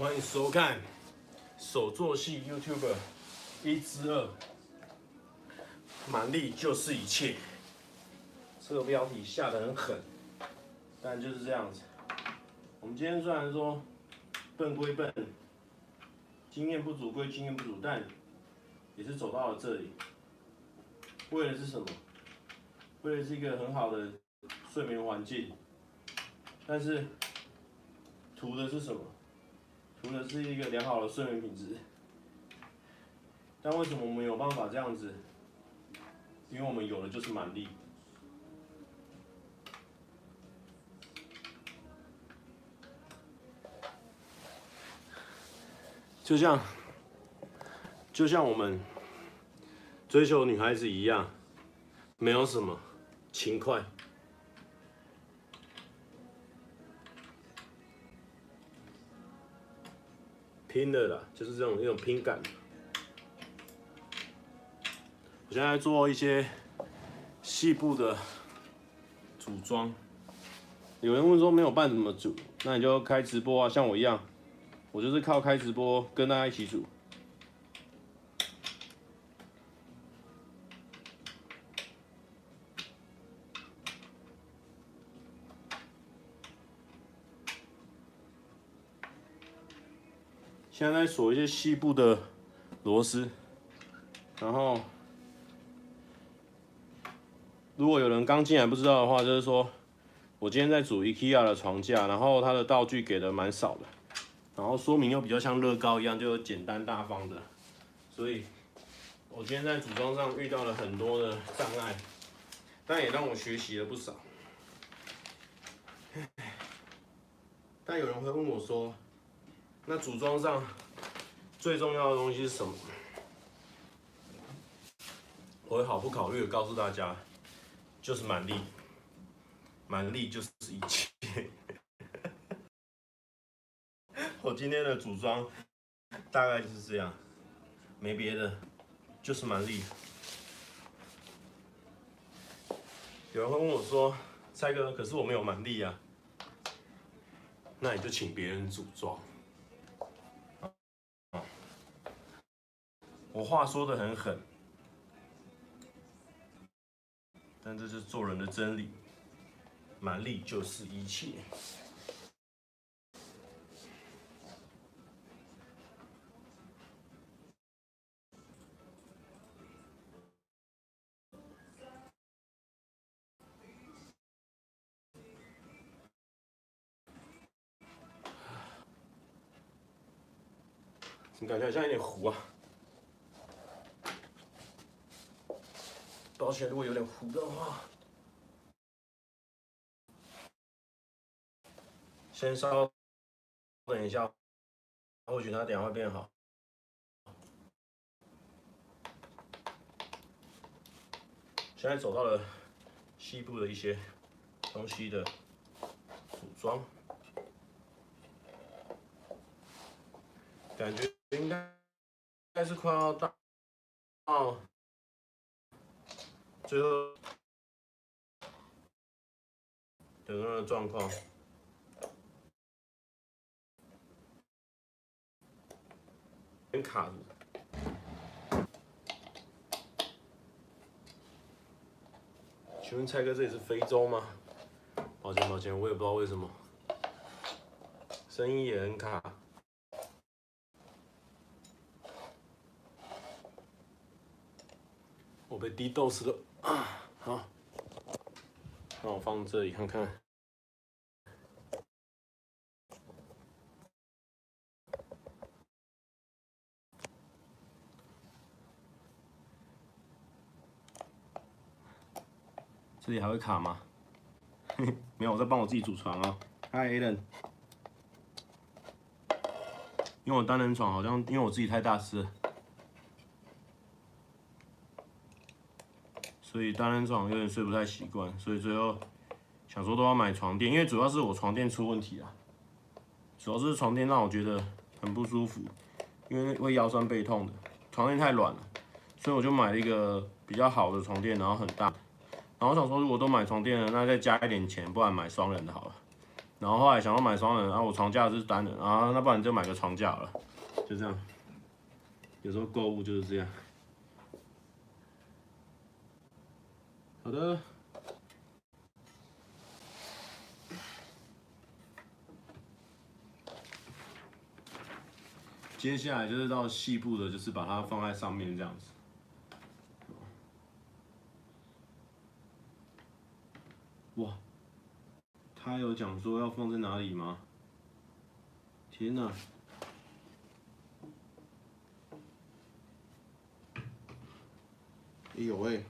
欢迎收看手作系 YouTube 一之二，蛮力就是一切。这个标题下得很狠，但就是这样子。我们今天虽然说笨归笨，经验不足归经验不足，但也是走到了这里。为的是什么？为的是一个很好的睡眠环境。但是图的是什么？图的是一个良好的睡眠品质。但为什么我们有办法这样子？因为我们有的就是蛮力。就像，就像我们追求女孩子一样，没有什么勤快，拼的啦，就是这种一种拼感。我现在做一些细部的组装。有人问说没有办怎么组？那你就开直播啊，像我一样。我就是靠开直播跟大家一起组。现在锁一些细部的螺丝，然后如果有人刚进来不知道的话，就是说我今天在组 IKEA 的床架，然后它的道具给的蛮少的。然后说明又比较像乐高一样，就简单大方的，所以我今天在组装上遇到了很多的障碍，但也让我学习了不少。但有人会问我说，那组装上最重要的东西是什么？我会毫不考虑的告诉大家，就是蛮力，蛮力就是一切。我今天的组装大概就是这样，没别的，就是蛮力。有人会问我说：“蔡哥，可是我没有蛮力啊。”那你就请别人组装。我话说的很狠，但这是做人的真理，蛮力就是一切。怎么感觉好像有点糊啊，抱歉，如果有点糊的话，先稍等一下，或许它点会变好。现在走到了西部的一些东西的组装，感觉。应该应该是快要到到最后整个人的状况，很卡。请问蔡哥，这里是非洲吗？抱歉抱歉，我也不知道为什么，声音也很卡。我被滴豆死了！放这里看看。这里还会卡吗？没有，我在帮我自己组床啊。Hi，Alan。因为我单人床好像因为我自己太大只。所以单人床有点睡不太习惯，所以最后想说都要买床垫，因为主要是我床垫出问题啊，主要是床垫让我觉得很不舒服，因为会腰酸背痛的，床垫太软了，所以我就买了一个比较好的床垫，然后很大，然后想说如果都买床垫了，那再加一点钱，不然买双人的好了，然后后来想要买双人，然后我床架是单人，啊，那不然就买个床架了，就这样。有时候购物就是这样。好的。接下来就是到细部的，就是把它放在上面这样子。哇，他有讲说要放在哪里吗？天哪！哎呦喂，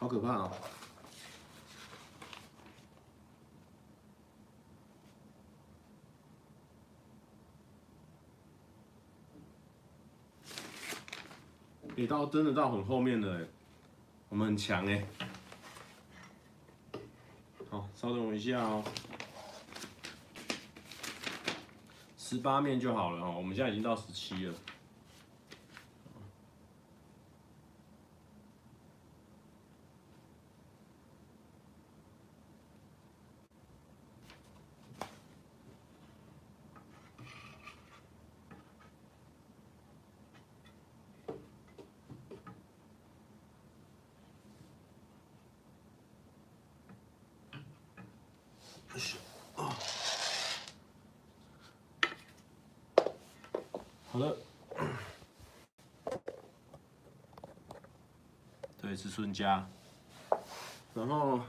好可怕啊！你到真的到很后面了，我们很强哎。好，稍等我一下哦。十八面就好了哦，我们现在已经到十七了。好了，子孙家。然后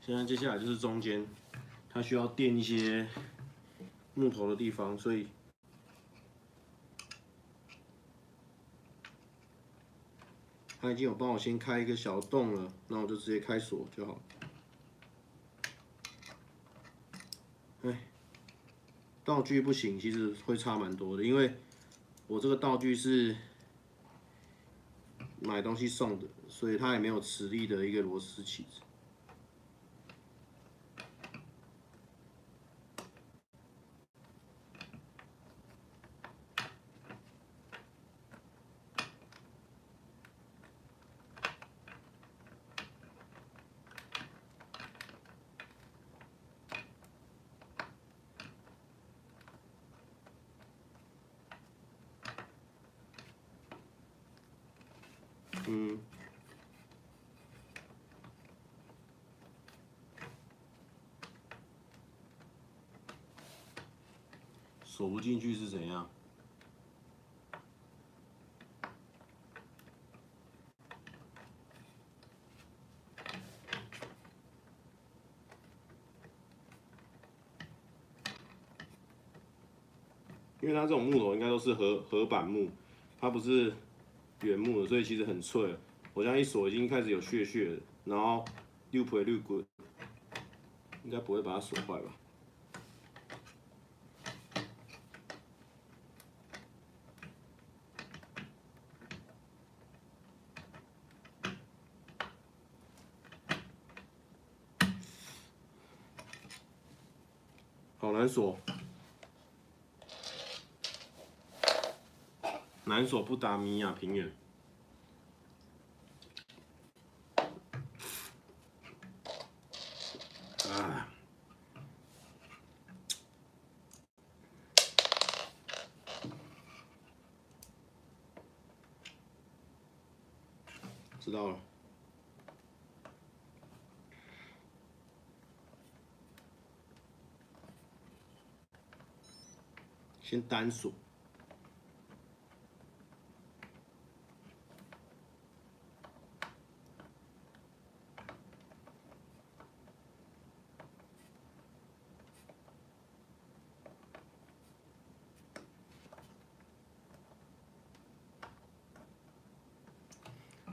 现在接下来就是中间，它需要垫一些木头的地方，所以他已经有帮我先开一个小洞了，那我就直接开锁就好。哎，道具不行，其实会差蛮多的，因为。我这个道具是买东西送的，所以它也没有磁力的一个螺丝起子。嗯，锁不进去是怎样？因为它这种木头应该都是合合板木，它不是。原木的，所以其实很脆。我这样一锁，已经开始有屑屑了，然后六皮六滚，应该不会把它锁坏吧？好难锁，难锁不达米亚平原。啊，知道了，先单锁。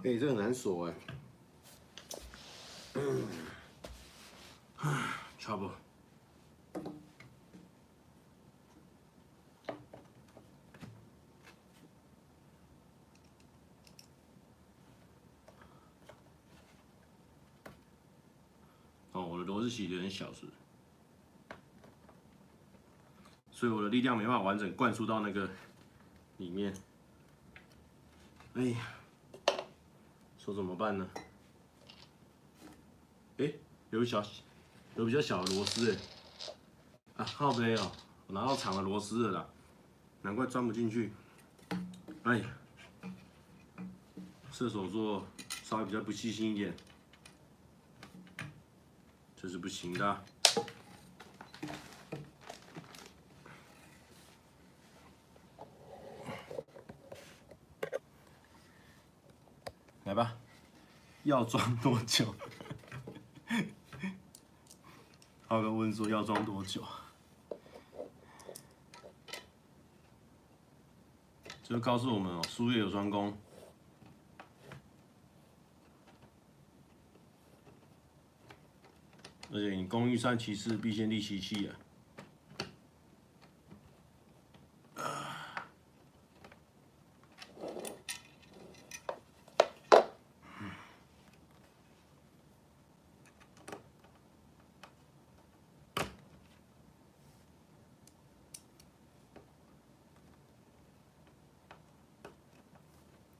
哎、这很难锁哎唉，差不多。哦，我的螺丝起子有点小，是，所以我的力量没办法完整灌输到那个里面。哎呀。说怎么办呢？哎，有小有比较小的螺丝哎，啊，靠北哦，我拿到长的螺丝了啦，难怪钻不进去。哎呀，射手座稍微比较不细心一点，这是不行的。来吧，要装多久？浩哥问说要装多久？就告诉我们哦，术业有专攻，而且你工欲善其事，必先利其器啊。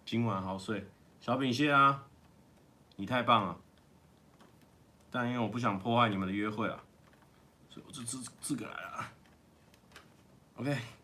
今晚好睡，小饼蟹啊，你太棒了！但因为我不想破坏你们的约会啊，所以我就自自个来了。OK。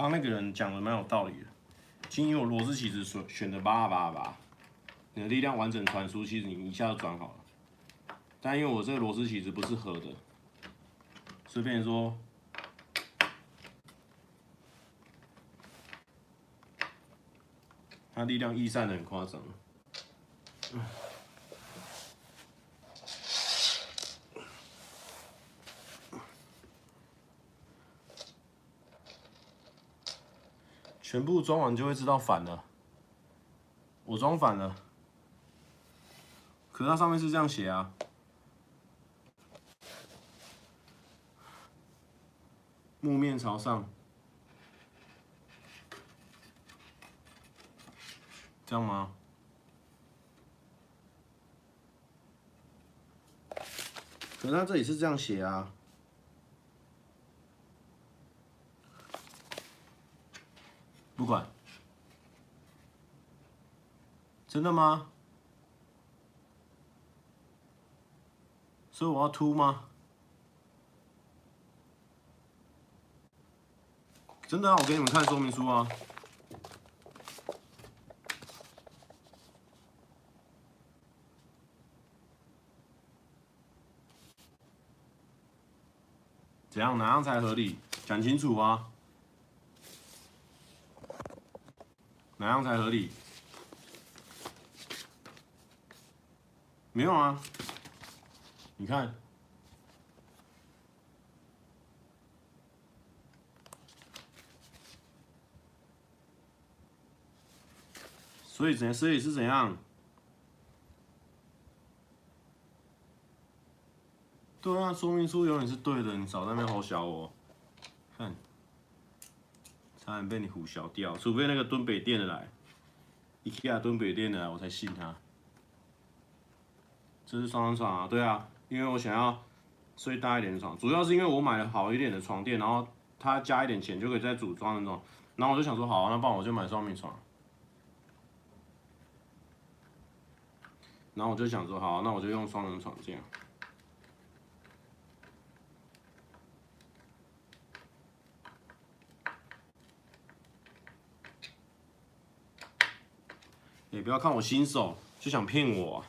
刚刚那个人讲的蛮有道理的，其实因为我螺丝起子选选的八八八，你的力量完整传输，其实你一下就转好了。但因为我这个螺丝起子不是合的，所以变说，它力量逸散的很夸张。全部装完就会知道反了，我装反了，可是它上面是这样写啊，木面朝上，这样吗？可是它这里是这样写啊。不管，真的吗？所以我要凸吗？真的啊，我给你们看说明书啊。怎样？哪样才合理？讲清楚啊！哪样才合理？没有啊，你看，所以怎样？所以是怎样？对啊，说明书永远是对的，你少在那边吼小我，看。差点被你唬小掉，除非那个敦北店的来，IKEA 敦北店的来，我才信他。这是双人床啊，对啊，因为我想要睡大一点的床，主要是因为我买了好一点的床垫，然后他加一点钱就可以再组装那种，然后我就想说，好啊，那不然我就买双人床。然后我就想说，好啊，那我就用双人床这样。你不要看我新手就想骗我。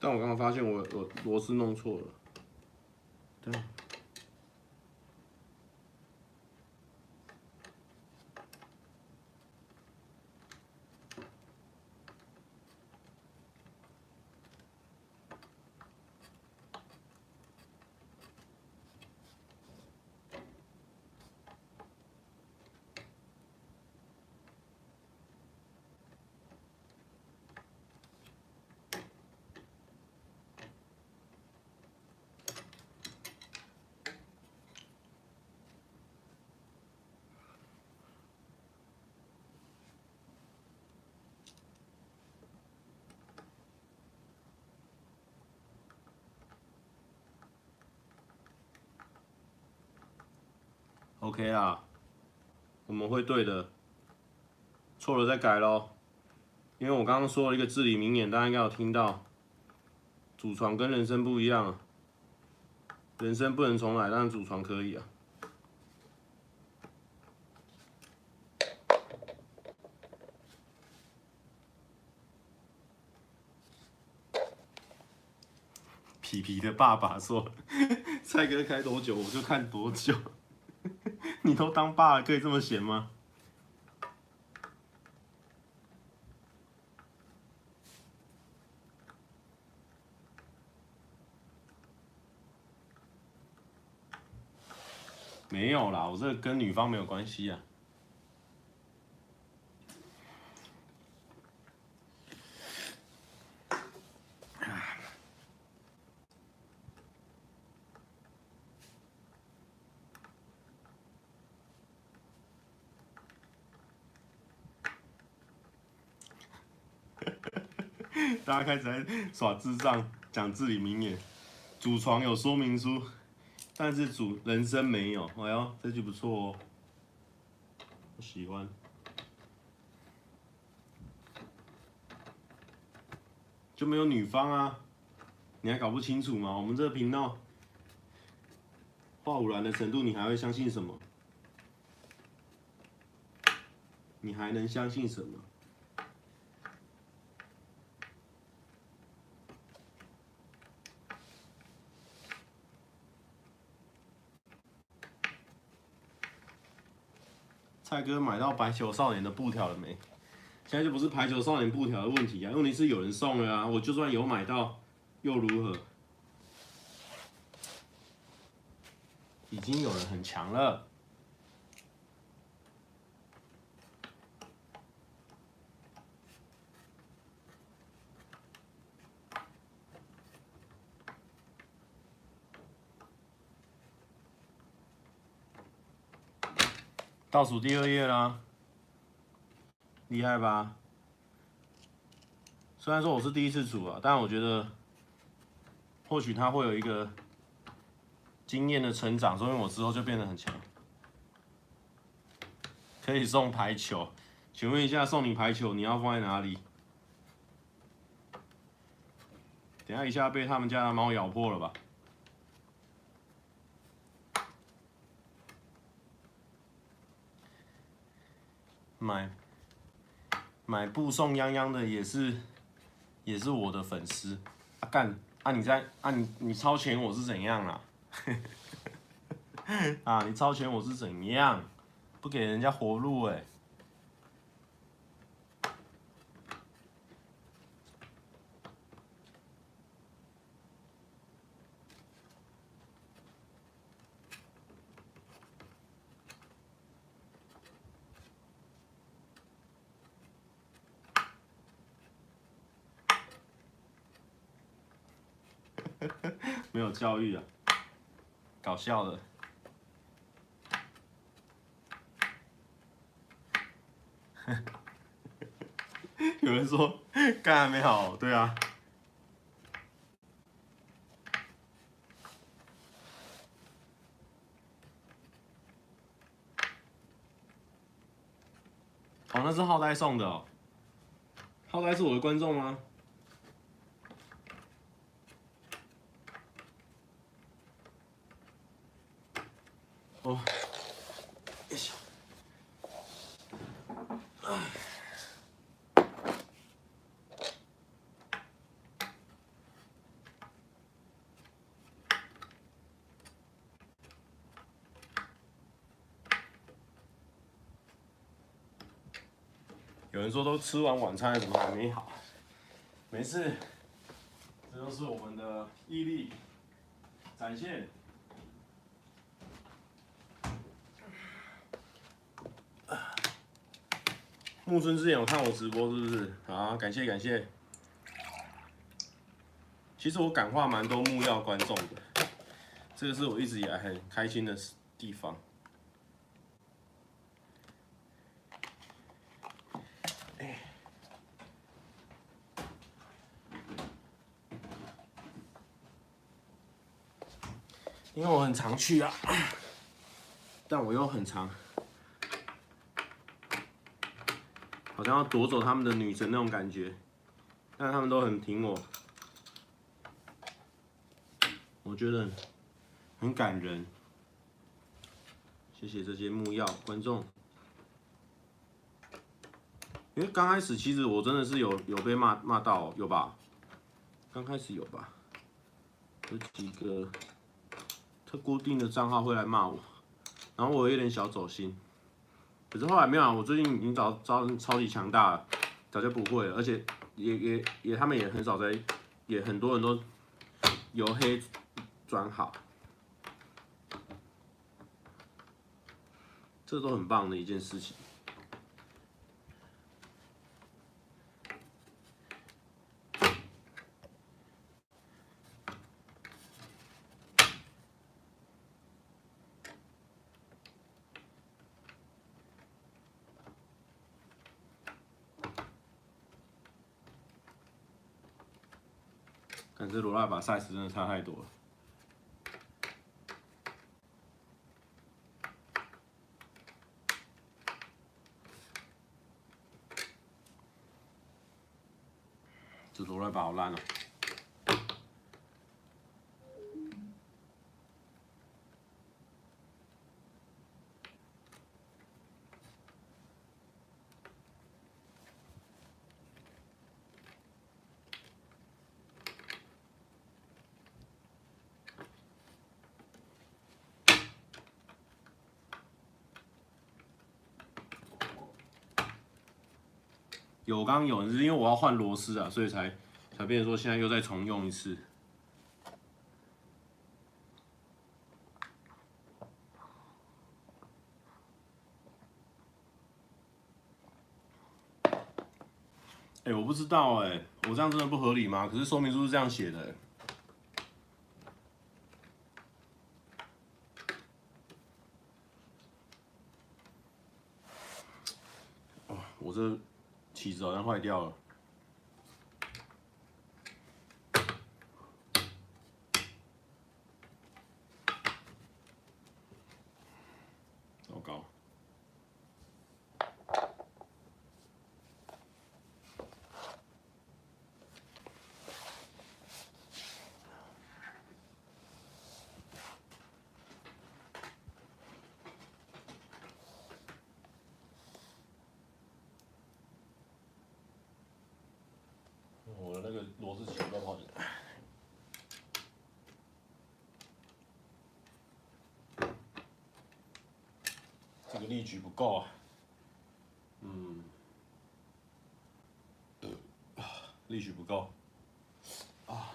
但我刚刚发现我我螺丝弄错了，OK 啊，我们会对的，错了再改喽。因为我刚刚说了一个至理名言，大家应该有听到。祖传跟人生不一样，人生不能重来，但是祖传可以啊。皮皮的爸爸说：“ 蔡哥开多久，我就看多久。”你都当爸了，可以这么闲吗？没有啦，我这跟女方没有关系呀。大家开始在耍智障，讲至理名言。主床有说明书，但是主人生没有。哎呦，这句不错哦，我喜欢。就没有女方啊？你还搞不清楚吗？我们这个频道话务软的程度，你还会相信什么？你还能相信什么？蔡哥买到排球少年的布条了没？现在就不是排球少年布条的问题啊，问题是有人送了啊。我就算有买到，又如何？已经有人很强了。倒数第二页啦，厉害吧？虽然说我是第一次煮啊，但我觉得或许他会有一个经验的成长，所以我之后就变得很强。可以送排球，请问一下，送你排球你要放在哪里？等下一下被他们家的猫咬破了吧？买买布送泱泱的也是也是我的粉丝啊干啊你在啊你你超前我是怎样啊？啊你超前我是怎样？不给人家活路哎、没有教育啊，搞笑的。有人说干还没好，对啊。哦，那是浩呆送的哦。浩呆是我的观众吗？有人说都吃完晚餐了怎么还没好？没事这都是我们的毅力展现。木村之前有看我直播是不是？好，感谢感谢。其实我感化蛮多木曜观众的，这个是我一直以来很开心的地方。因为我很常去啊，但我又很常，好像要夺走他们的女神那种感觉，但他们都很挺我，我觉得很感人。谢谢这些木曜观众，因为刚开始其实我真的是有有被骂骂到，有吧？刚开始有吧？有几个。特固定的账号会来骂我，然后我有点小走心，可是后来没有啊，我最近已经找找超级强大了，早就不会了，而且也也也他们也很少在，也很多人都由黑转好，这都很棒的一件事情。这罗拉把 size 真的差太多了。这罗拉把好烂了。有刚有，是因为我要换螺丝啊，所以才才变成说现在又再重用一次。哎，我不知道哎，我这样真的不合理吗？可是说明书是这样写的。哦，我这。起子好像坏掉了，那个螺丝起不要跑进来，这个力矩不够啊，嗯，啊，力矩不够，啊，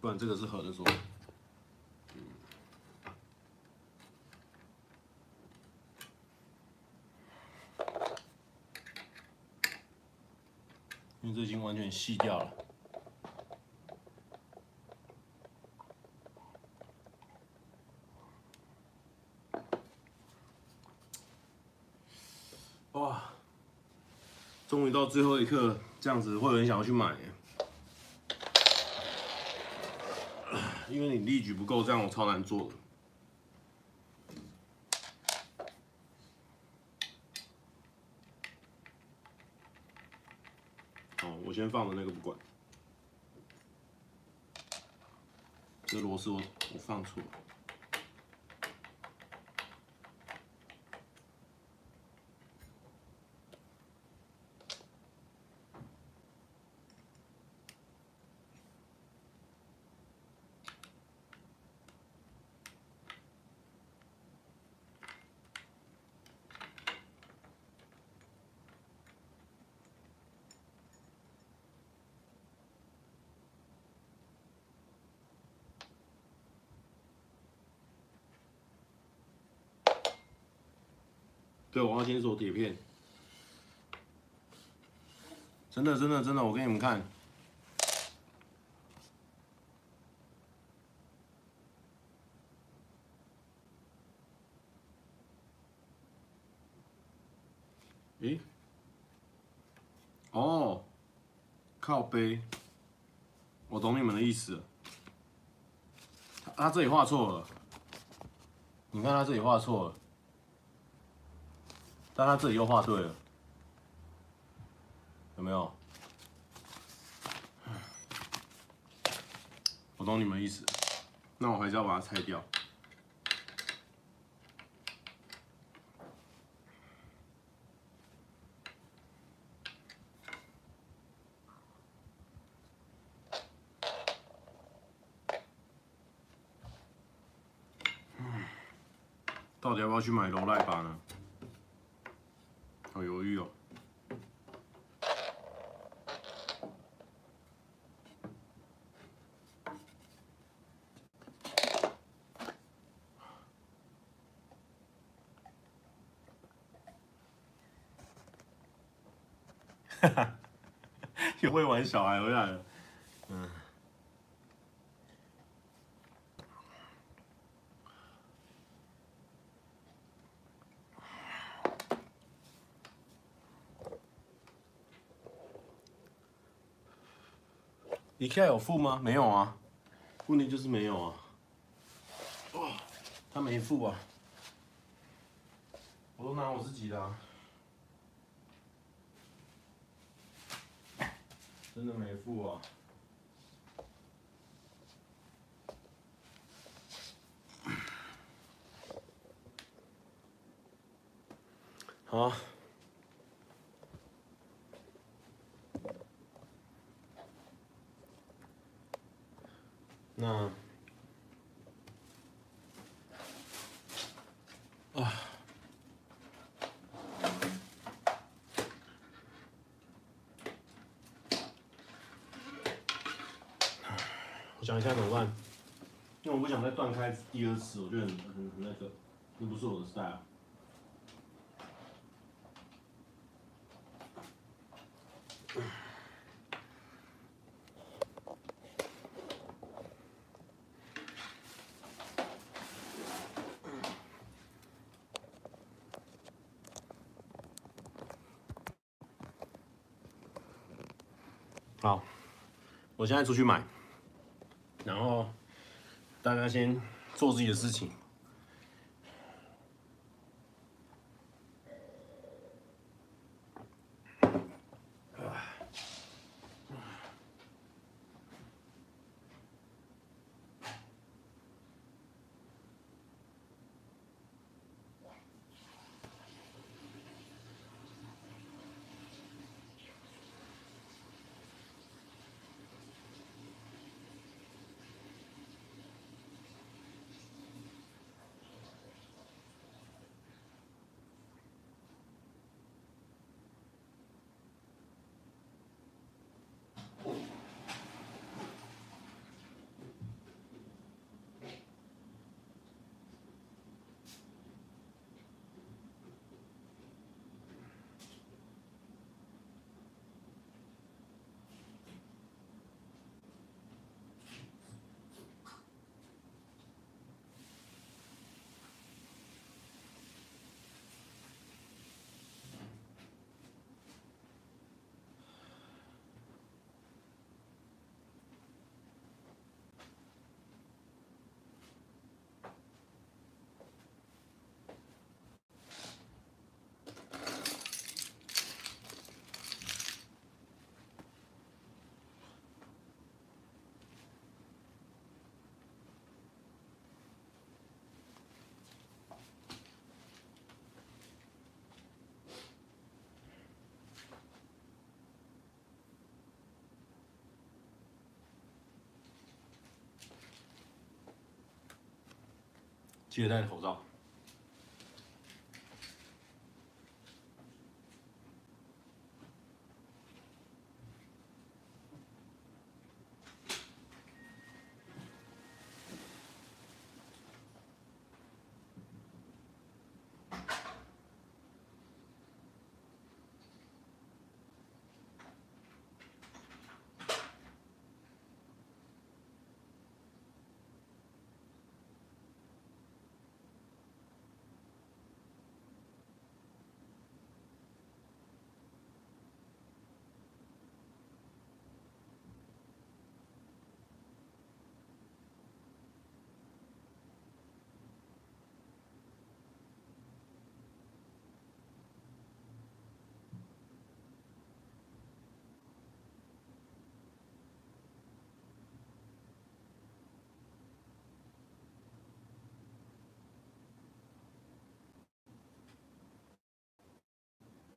不然这个是合的说。这已经完全细掉了。哇！终于到最后一刻，这样子会有人想要去买。因为你力矩不够，这样我超难做的。我先放的那个不管，这螺丝我我放错了。对，我要先锁铁片。真的，真的，真的，我给你们看。诶，哦，靠背，我懂你们的意思。他这里画错了，你看他这里画错了，但他这里又画对了。有没有？我懂你们意思，那我还是要把它拆掉。到底要不要去买罗赖吧呢？好犹豫哦。哈哈，又会玩小孩回来了。嗯。IKEA 有付吗？没有啊。问题就是没有啊。哦，他没付啊。我都拿我自己的啊。真的没付啊！好，那啊。想一下怎么办？因为我不想再断开第二次，我觉得很很很那个，这不是我的 style。好，我现在出去买。然后大家先做自己的事情。记得戴口罩。